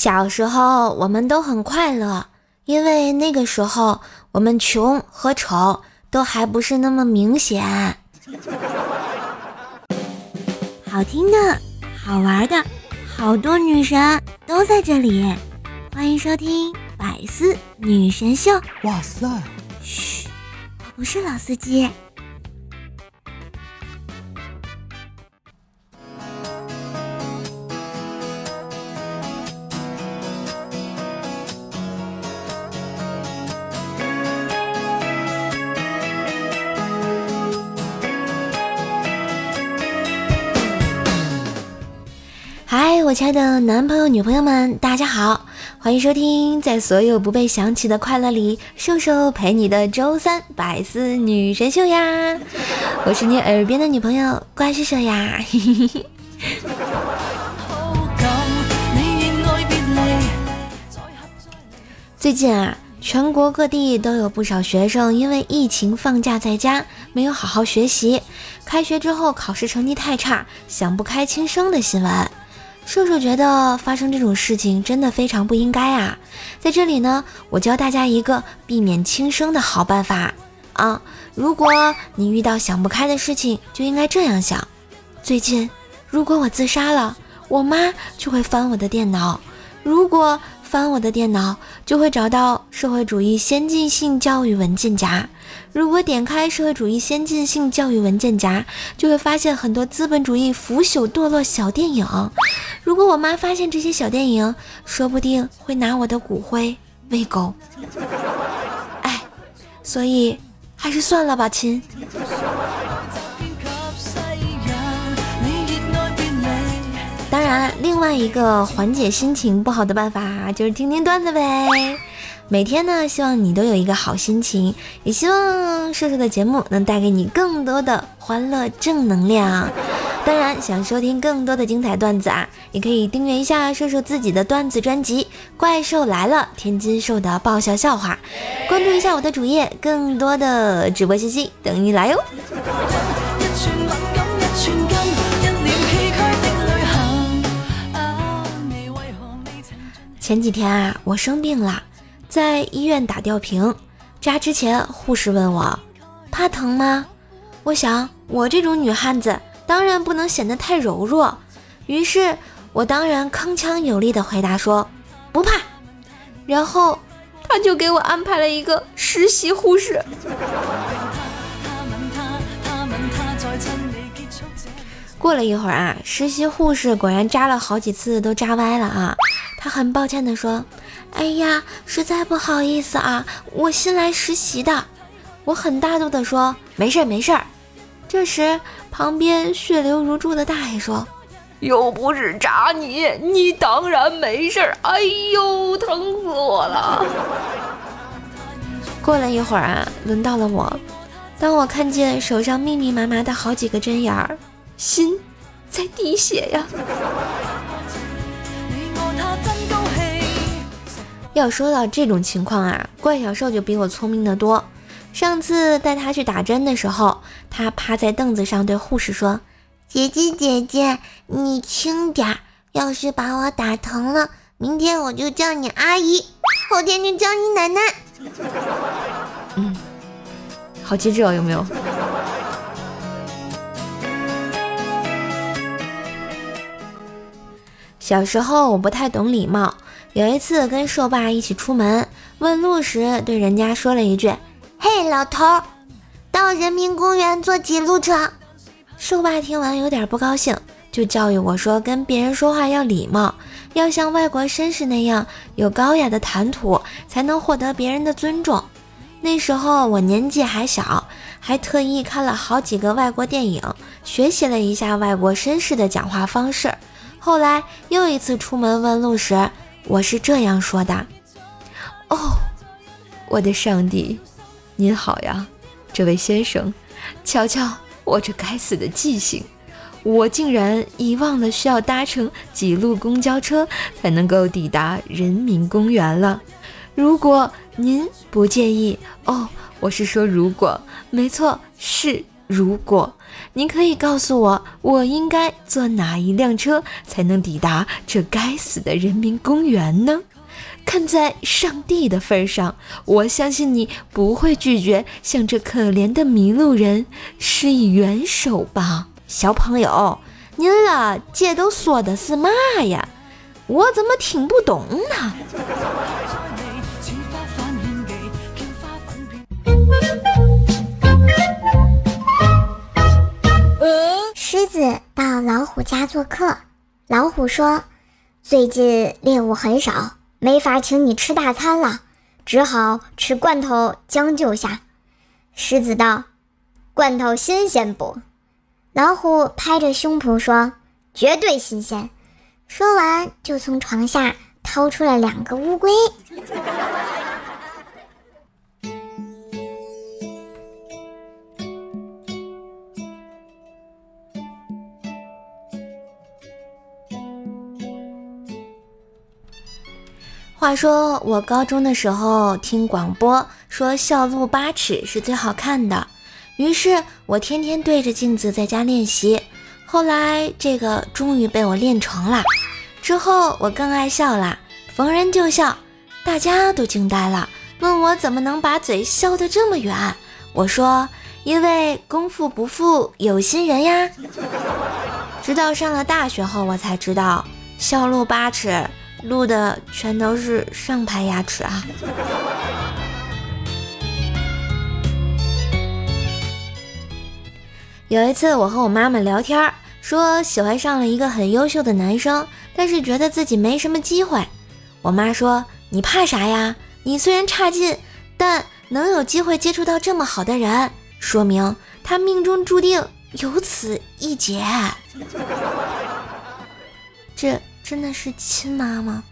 小时候我们都很快乐，因为那个时候我们穷和丑都还不是那么明显。好听的、好玩的，好多女神都在这里，欢迎收听百思女神秀。哇塞！嘘，我不是老司机。嗨，我亲爱的男朋友、女朋友们，大家好，欢迎收听在所有不被想起的快乐里，瘦瘦陪你的周三百思女神秀呀！我是你耳边的女朋友怪兽兽呀！最近啊，全国各地都有不少学生因为疫情放假在家，没有好好学习，开学之后考试成绩太差，想不开轻生的新闻。叔叔觉得发生这种事情真的非常不应该啊！在这里呢，我教大家一个避免轻生的好办法啊！如果你遇到想不开的事情，就应该这样想：最近如果我自杀了，我妈就会翻我的电脑；如果翻我的电脑，就会找到社会主义先进性教育文件夹。如果点开社会主义先进性教育文件夹，就会发现很多资本主义腐朽堕落小电影。如果我妈发现这些小电影，说不定会拿我的骨灰喂狗。哎，所以还是算了吧，亲。另外一个缓解心情不好的办法就是听听段子呗。每天呢，希望你都有一个好心情，也希望瘦瘦的节目能带给你更多的欢乐正能量。当然，想收听更多的精彩段子啊，也可以订阅一下瘦瘦自己的段子专辑《怪兽来了》，天津兽的爆笑笑话。关注一下我的主页，更多的直播信息等你来哟。前几天啊，我生病了。在医院打吊瓶扎之前，护士问我怕疼吗？我想我这种女汉子当然不能显得太柔弱，于是我当然铿锵有力的回答说不怕。然后他就给我安排了一个实习护士。过了一会儿啊，实习护士果然扎了好几次都扎歪了啊，他很抱歉的说。哎呀，实在不好意思啊，我新来实习的。我很大度的说，没事儿没事儿。这时，旁边血流如注的大爷说：“又不是扎你，你当然没事儿。”哎呦，疼死我了！过了一会儿啊，轮到了我。当我看见手上密密麻麻的好几个针眼儿，心在滴血呀。要说到这种情况啊，怪小兽就比我聪明的多。上次带他去打针的时候，他趴在凳子上对护士说：“姐姐姐姐，你轻点儿，要是把我打疼了，明天我就叫你阿姨，后天就叫你奶奶。”嗯，好机智哦，有没有？小时候我不太懂礼貌。有一次跟瘦爸一起出门，问路时对人家说了一句：“嘿，老头，到人民公园坐几路车？”瘦爸听完有点不高兴，就教育我说：“跟别人说话要礼貌，要像外国绅士那样有高雅的谈吐，才能获得别人的尊重。”那时候我年纪还小，还特意看了好几个外国电影，学习了一下外国绅士的讲话方式。后来又一次出门问路时，我是这样说的：“哦，我的上帝，您好呀，这位先生，瞧瞧我这该死的记性，我竟然遗忘了需要搭乘几路公交车才能够抵达人民公园了。如果您不介意，哦，我是说如果，没错，是如果您可以告诉我，我应该坐哪一辆车才能抵达这该死的人民公园呢？看在上帝的份上，我相信你不会拒绝向这可怜的迷路人施以援手吧，小朋友。您了，这都说的是嘛呀？我怎么听不懂呢？狮子到老虎家做客，老虎说：“最近猎物很少，没法请你吃大餐了，只好吃罐头将就下。”狮子道：“罐头新鲜不？”老虎拍着胸脯说：“绝对新鲜。”说完就从床下掏出了两个乌龟。话说我高中的时候听广播说笑露八尺是最好看的，于是我天天对着镜子在家练习。后来这个终于被我练成了，之后我更爱笑了，逢人就笑，大家都惊呆了，问我怎么能把嘴笑得这么远。我说因为功夫不负有心人呀。直到上了大学后，我才知道笑露八尺。录的全都是上排牙齿啊！有一次，我和我妈妈聊天，说喜欢上了一个很优秀的男生，但是觉得自己没什么机会。我妈说：“你怕啥呀？你虽然差劲，但能有机会接触到这么好的人，说明他命中注定有此一劫。”这。真的是亲妈吗？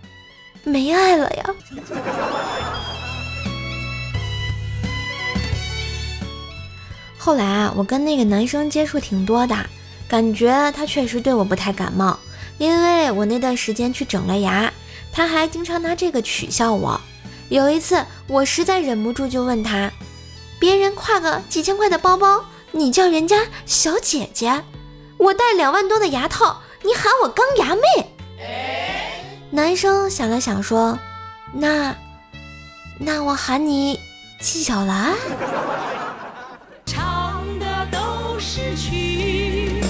没爱了呀！后来啊，我跟那个男生接触挺多的，感觉他确实对我不太感冒，因为我那段时间去整了牙，他还经常拿这个取笑我。有一次，我实在忍不住就问他：“别人挎个几千块的包包，你叫人家小姐姐；我戴两万多的牙套，你喊我钢牙妹。”男生想了想说：“那，那我喊你纪晓岚。”唱的都是曲，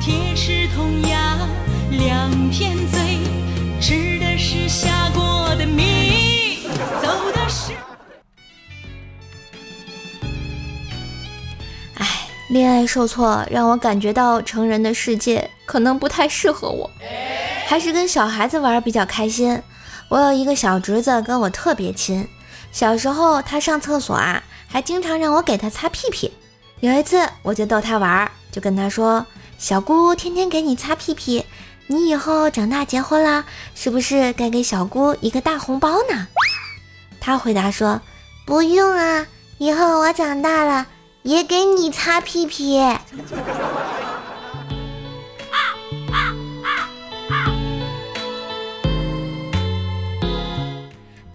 铁齿铜牙两片嘴，吃的是下锅的米，走的是……哎，恋爱受挫让我感觉到成人的世界可能不太适合我。还是跟小孩子玩比较开心。我有一个小侄子，跟我特别亲。小时候他上厕所啊，还经常让我给他擦屁屁。有一次我就逗他玩，就跟他说：“小姑天天给你擦屁屁，你以后长大结婚了，是不是该给小姑一个大红包呢？”他回答说：“不用啊，以后我长大了也给你擦屁屁。”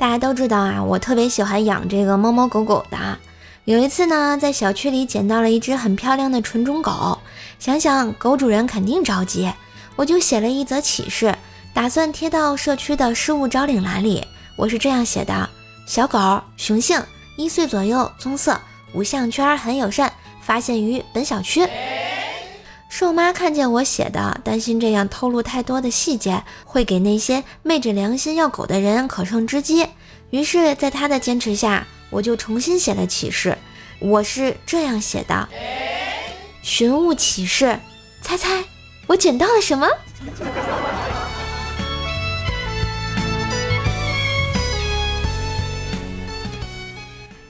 大家都知道啊，我特别喜欢养这个猫猫狗狗的。有一次呢，在小区里捡到了一只很漂亮的纯种狗，想想狗主人肯定着急，我就写了一则启事，打算贴到社区的失物招领栏里。我是这样写的：小狗，雄性，一岁左右，棕色，无项圈，很友善，发现于本小区。瘦妈看见我写的，担心这样透露太多的细节会给那些昧着良心要狗的人可乘之机。于是，在她的坚持下，我就重新写了启事。我是这样写的：寻物启事，猜猜我捡到了什么？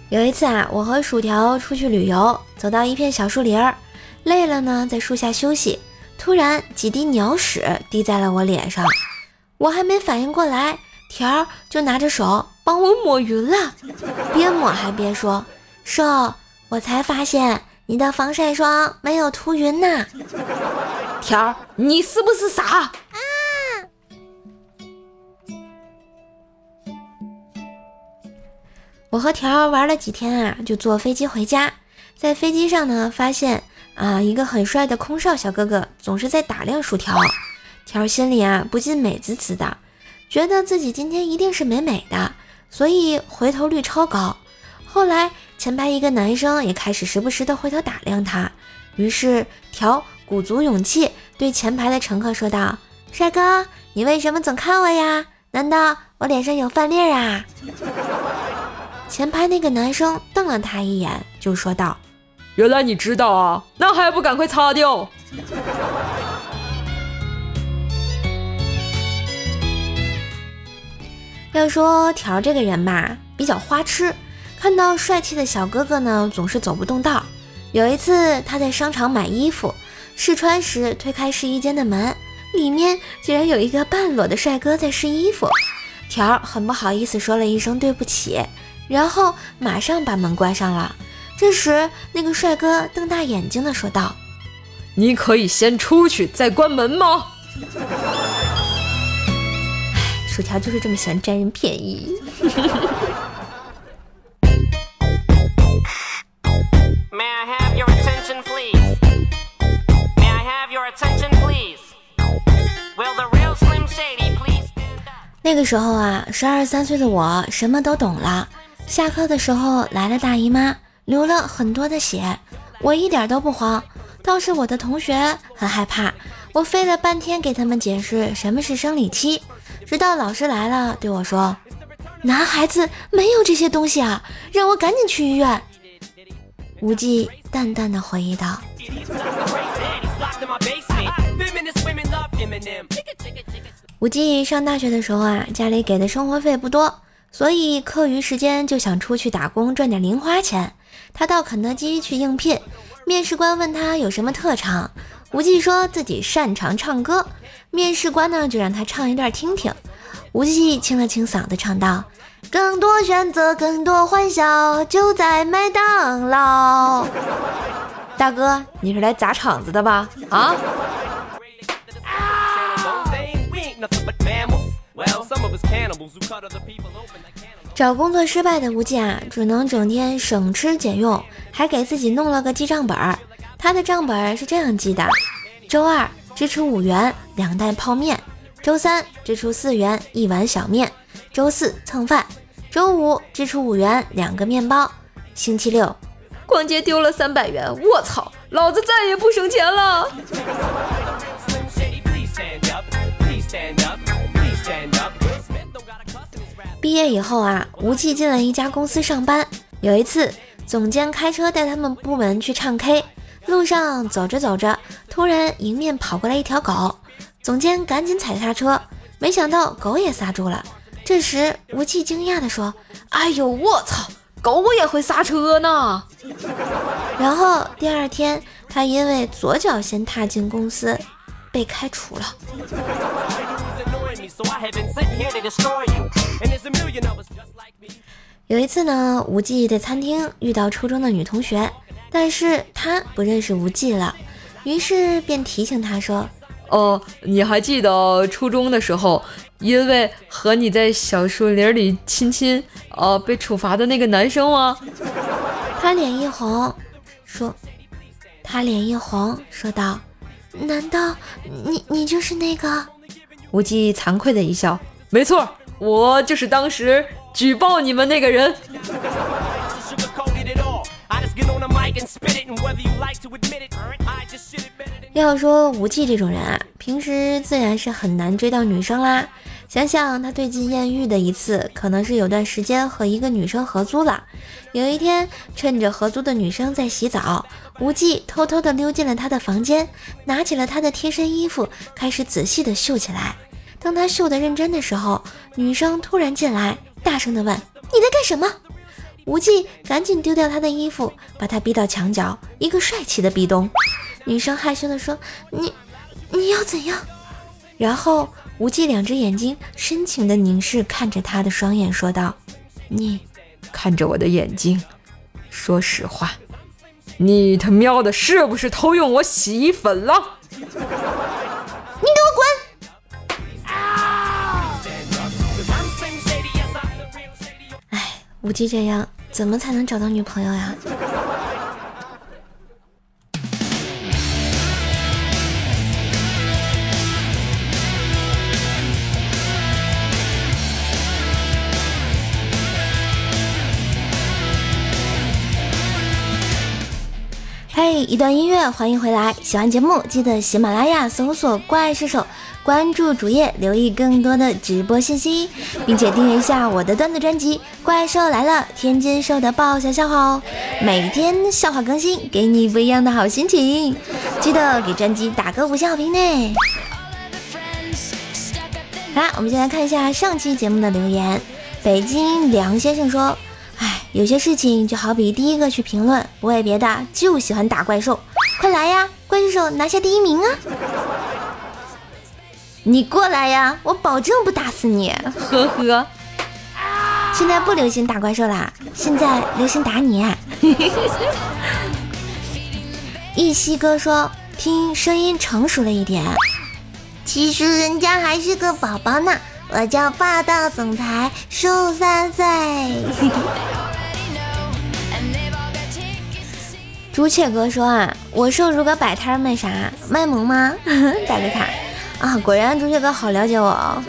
有一次啊，我和薯条出去旅游，走到一片小树林儿。累了呢，在树下休息，突然几滴鸟屎滴在了我脸上，我还没反应过来，条就拿着手帮我抹匀了，边抹还边说：“瘦，我才发现你的防晒霜没有涂匀呢。”条，你是不是傻？啊！我和条玩了几天啊，就坐飞机回家。在飞机上呢，发现啊，一个很帅的空少小哥哥总是在打量薯条，条心里啊不禁美滋滋的，觉得自己今天一定是美美的，所以回头率超高。后来前排一个男生也开始时不时的回头打量他，于是条鼓足勇气对前排的乘客说道：“帅哥，你为什么总看我呀？难道我脸上有饭粒啊？”前排那个男生瞪了他一眼，就说道。原来你知道啊，那还不赶快擦掉！要说条这个人吧，比较花痴，看到帅气的小哥哥呢，总是走不动道。有一次他在商场买衣服试穿时，推开试衣间的门，里面竟然有一个半裸的帅哥在试衣服。条很不好意思说了一声对不起，然后马上把门关上了。这时，那个帅哥瞪大眼睛的说道：“你可以先出去再关门吗？”哎，薯条就是这么喜欢占人便宜。那个时候啊，十二三岁的我什么都懂了。下课的时候来了大姨妈。流了很多的血，我一点都不慌，倒是我的同学很害怕。我费了半天给他们解释什么是生理期，直到老师来了对我说：“男孩子没有这些东西啊，让我赶紧去医院。”无忌淡淡的回忆道：“无忌上大学的时候啊，家里给的生活费不多，所以课余时间就想出去打工赚点零花钱。”他到肯德基去应聘，面试官问他有什么特长，无忌说自己擅长唱歌，面试官呢就让他唱一段听听。无忌清了清嗓子唱道：“更多选择，更多欢笑，就在麦当劳。”大哥，你是来砸场子的吧？啊？找工作失败的无忌啊，只能整天省吃俭用，还给自己弄了个记账本儿。他的账本是这样记的：周二支出五元两袋泡面，周三支出四元一碗小面，周四蹭饭，周五支出五元两个面包，星期六逛街丢了三百元，我操，老子再也不省钱了。毕业以后啊，无忌进了一家公司上班。有一次，总监开车带他们部门去唱 K，路上走着走着，突然迎面跑过来一条狗，总监赶紧踩刹车，没想到狗也刹住了。这时，无忌惊讶地说：“哎呦，我操，狗也会刹车呢！”然后第二天，他因为左脚先踏进公司，被开除了。有一次呢，无忌在餐厅遇到初中的女同学，但是他不认识无忌了，于是便提醒他说：“哦，你还记得初中的时候，因为和你在小树林里亲亲，呃，被处罚的那个男生吗？”他脸一红，说：“他脸一红，说道，难道你你就是那个？”无忌惭愧的一笑，没错，我就是当时举报你们那个人。要说无忌这种人啊，平时自然是很难追到女生啦。想想他最近艳遇的一次，可能是有段时间和一个女生合租了。有一天，趁着合租的女生在洗澡，无忌偷偷的溜进了她的房间，拿起了她的贴身衣服，开始仔细的绣起来。当他绣的认真的时候，女生突然进来，大声的问：“你在干什么？”无忌赶紧丢掉他的衣服，把他逼到墙角，一个帅气的壁咚。女生害羞的说：“你，你要怎样？”然后无忌两只眼睛深情的凝视看着他的双眼，说道：“你看着我的眼睛，说实话，你他喵的是不是偷用我洗衣粉了？”你给我滚！无忌这样怎么才能找到女朋友呀？一段音乐，欢迎回来。喜欢节目记得喜马拉雅搜索“怪兽手”，关注主页，留意更多的直播信息，并且订阅一下我的段子专辑《怪兽来了》，天津兽的爆笑笑话哦，每天笑话更新，给你不一样的好心情。记得给专辑打个五星好评呢。好啦，我们先来看一下上期节目的留言。北京梁先生说。有些事情就好比第一个去评论，不为别的，就喜欢打怪兽。快来呀，怪兽拿下第一名啊！你过来呀，我保证不打死你。呵呵。现在不流行打怪兽啦，现在流行打你。一西哥说，听声音成熟了一点，其实人家还是个宝宝呢。我叫霸道总裁瘦三岁。朱雀哥说啊，我瘦如果摆摊卖啥？卖萌吗？打个卡啊！果然朱雀哥好了解我哦，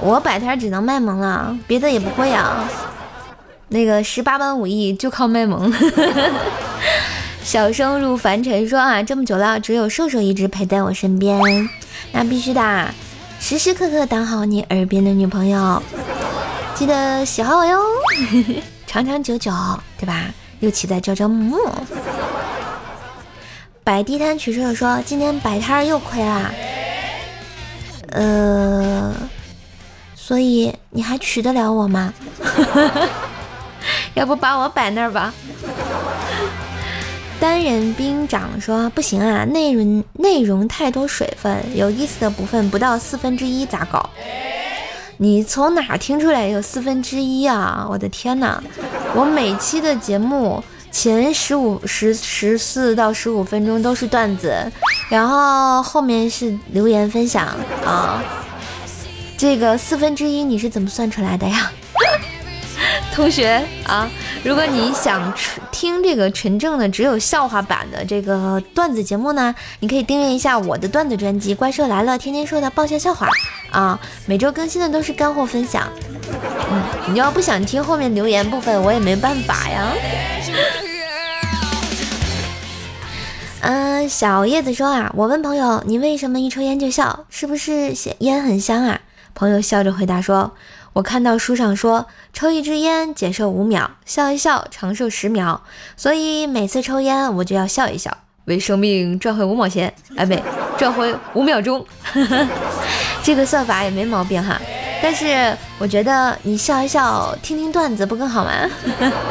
我摆摊只能卖萌了，别的也不会啊。那个十八般武艺就靠卖萌。小生入凡尘说啊，这么久了，只有瘦瘦一直陪在我身边，那必须的。时时刻刻当好你耳边的女朋友，记得喜欢我哟，长长久久，对吧？又岂在朝朝暮暮。摆地摊取舍说今天摆摊又亏了，呃，所以你还娶得了我吗？要不把我摆那儿吧。单人兵长说：“不行啊，内容内容太多水分，有意思的部分不到四分之一，咋搞？你从哪听出来有四分之一啊？我的天哪！我每期的节目前十五十十四到十五分钟都是段子，然后后面是留言分享啊。这个四分之一你是怎么算出来的呀？”同学啊，如果你想听这个纯正的只有笑话版的这个段子节目呢，你可以订阅一下我的段子专辑《怪兽来了》，天天说的爆笑笑话啊，每周更新的都是干货分享。嗯，你要不想听后面留言部分，我也没办法呀。嗯，小叶子说啊，我问朋友，你为什么一抽烟就笑？是不是烟很香啊？朋友笑着回答说。我看到书上说，抽一支烟减寿五秒，笑一笑长寿十秒，所以每次抽烟我就要笑一笑，为生命赚回五毛钱，哎，没赚回五秒钟，这个算法也没毛病哈。但是我觉得你笑一笑，听听段子不更好吗？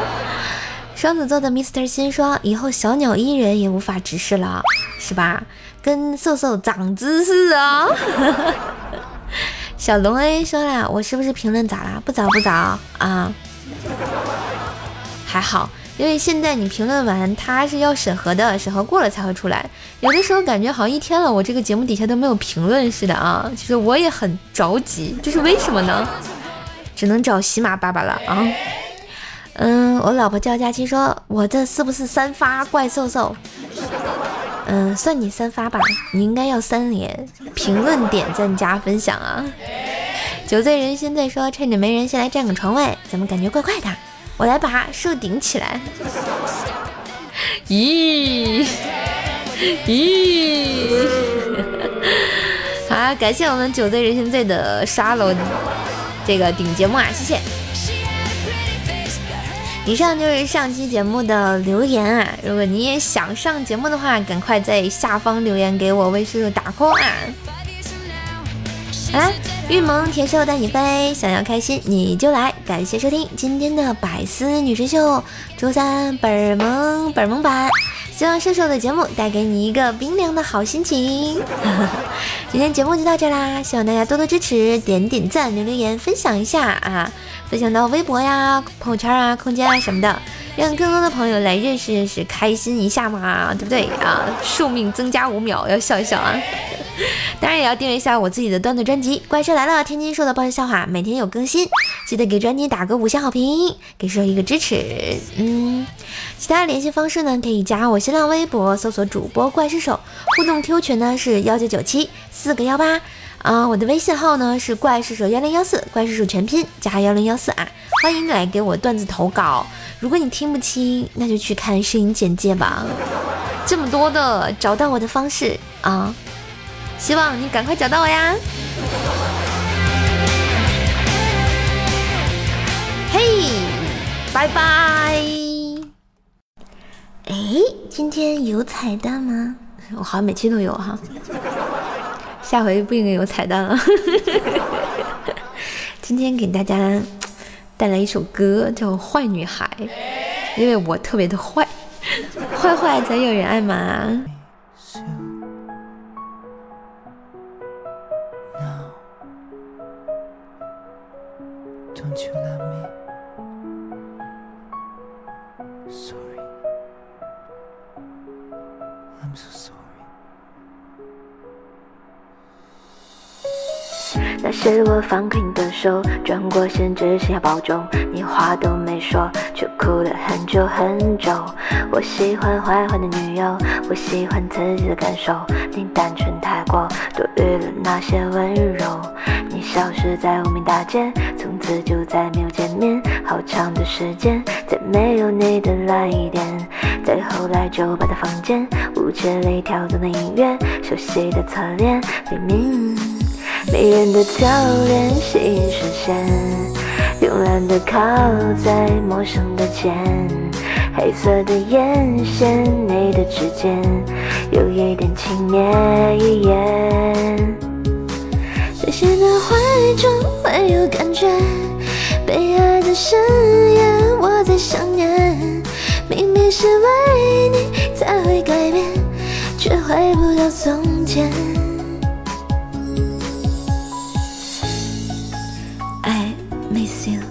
双子座的 Mr 心说，以后小鸟依人也无法直视了，是吧？跟瘦瘦长姿势啊。小龙 A 说了，我是不是评论咋啦？不早不早啊，还好，因为现在你评论完，他是要审核的，审核过了才会出来。有的时候感觉好像一天了，我这个节目底下都没有评论似的啊，其实我也很着急，这是为什么呢？只能找喜马爸爸了啊。嗯，我老婆叫佳期说，我这是不是三发怪兽兽？嗯，算你三发吧，你应该要三连评论、点赞、加分享啊！酒醉人心醉说：“趁着没人，先来占个床位，怎么感觉怪怪的？我来把树顶起来。”咦咦，好，感谢我们酒醉人心醉的沙楼这个顶节目啊，谢谢。以上就是上期节目的留言啊！如果你也想上节目的话，赶快在下方留言给我，为叔叔打 call 啊！好啦，玉萌甜瘦带你飞，想要开心你就来！感谢收听今天的百思女神秀周三本萌本萌版，希望瘦瘦的节目带给你一个冰凉的好心情。今天节目就到这啦，希望大家多多支持，点点赞，留留言，分享一下啊！分享到微博呀、朋友圈啊、空间啊什么的，让更多的朋友来认识认识，开心一下嘛，对不对啊？寿命增加五秒，要笑一笑啊！当然也要订阅一下我自己的段子专辑《怪兽来了》，天津说的爆笑笑话，每天有更新，记得给专辑打个五星好评，给叔一个支持。嗯，其他联系方式呢，可以加我新浪微博，搜索主播怪兽手，互动 Q 群呢是幺九九七四个幺八。啊，我的微信号呢是怪兽手幺零幺四，怪兽手全拼加幺零幺四啊，欢迎来给我段子投稿。如果你听不清，那就去看声音简介吧。这么多的找到我的方式啊，希望你赶快找到我呀！嘿，拜拜！哎，今天有彩蛋吗？我好像每期都有哈，下回不应该有彩蛋了。今天给大家带来一首歌，叫《坏女孩》，因为我特别的坏，坏坏才有人爱嘛。那是我放开你的手，转过身只剩下保重。你话都没说，却哭了很久很久。我喜欢坏坏的女友，我喜欢自己的感受。你单纯太过，多余了那些温柔。你消失在无名大街，从次就再没有见面。好长的时间，再没有你的来电。再后来酒吧的房间，舞池里跳动的音乐，熟悉的侧脸，明明。迷人的笑脸吸引视线，慵懒的靠在陌生的肩，黑色的眼线，你的指尖有一点轻蔑一眼。谁的怀中会有感觉，被爱的深夜我在想念，明明是为你才会改变，却回不到从前。I miss you。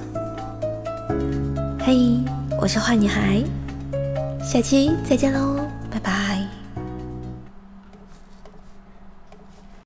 嘿，我是坏女孩，下期再见喽，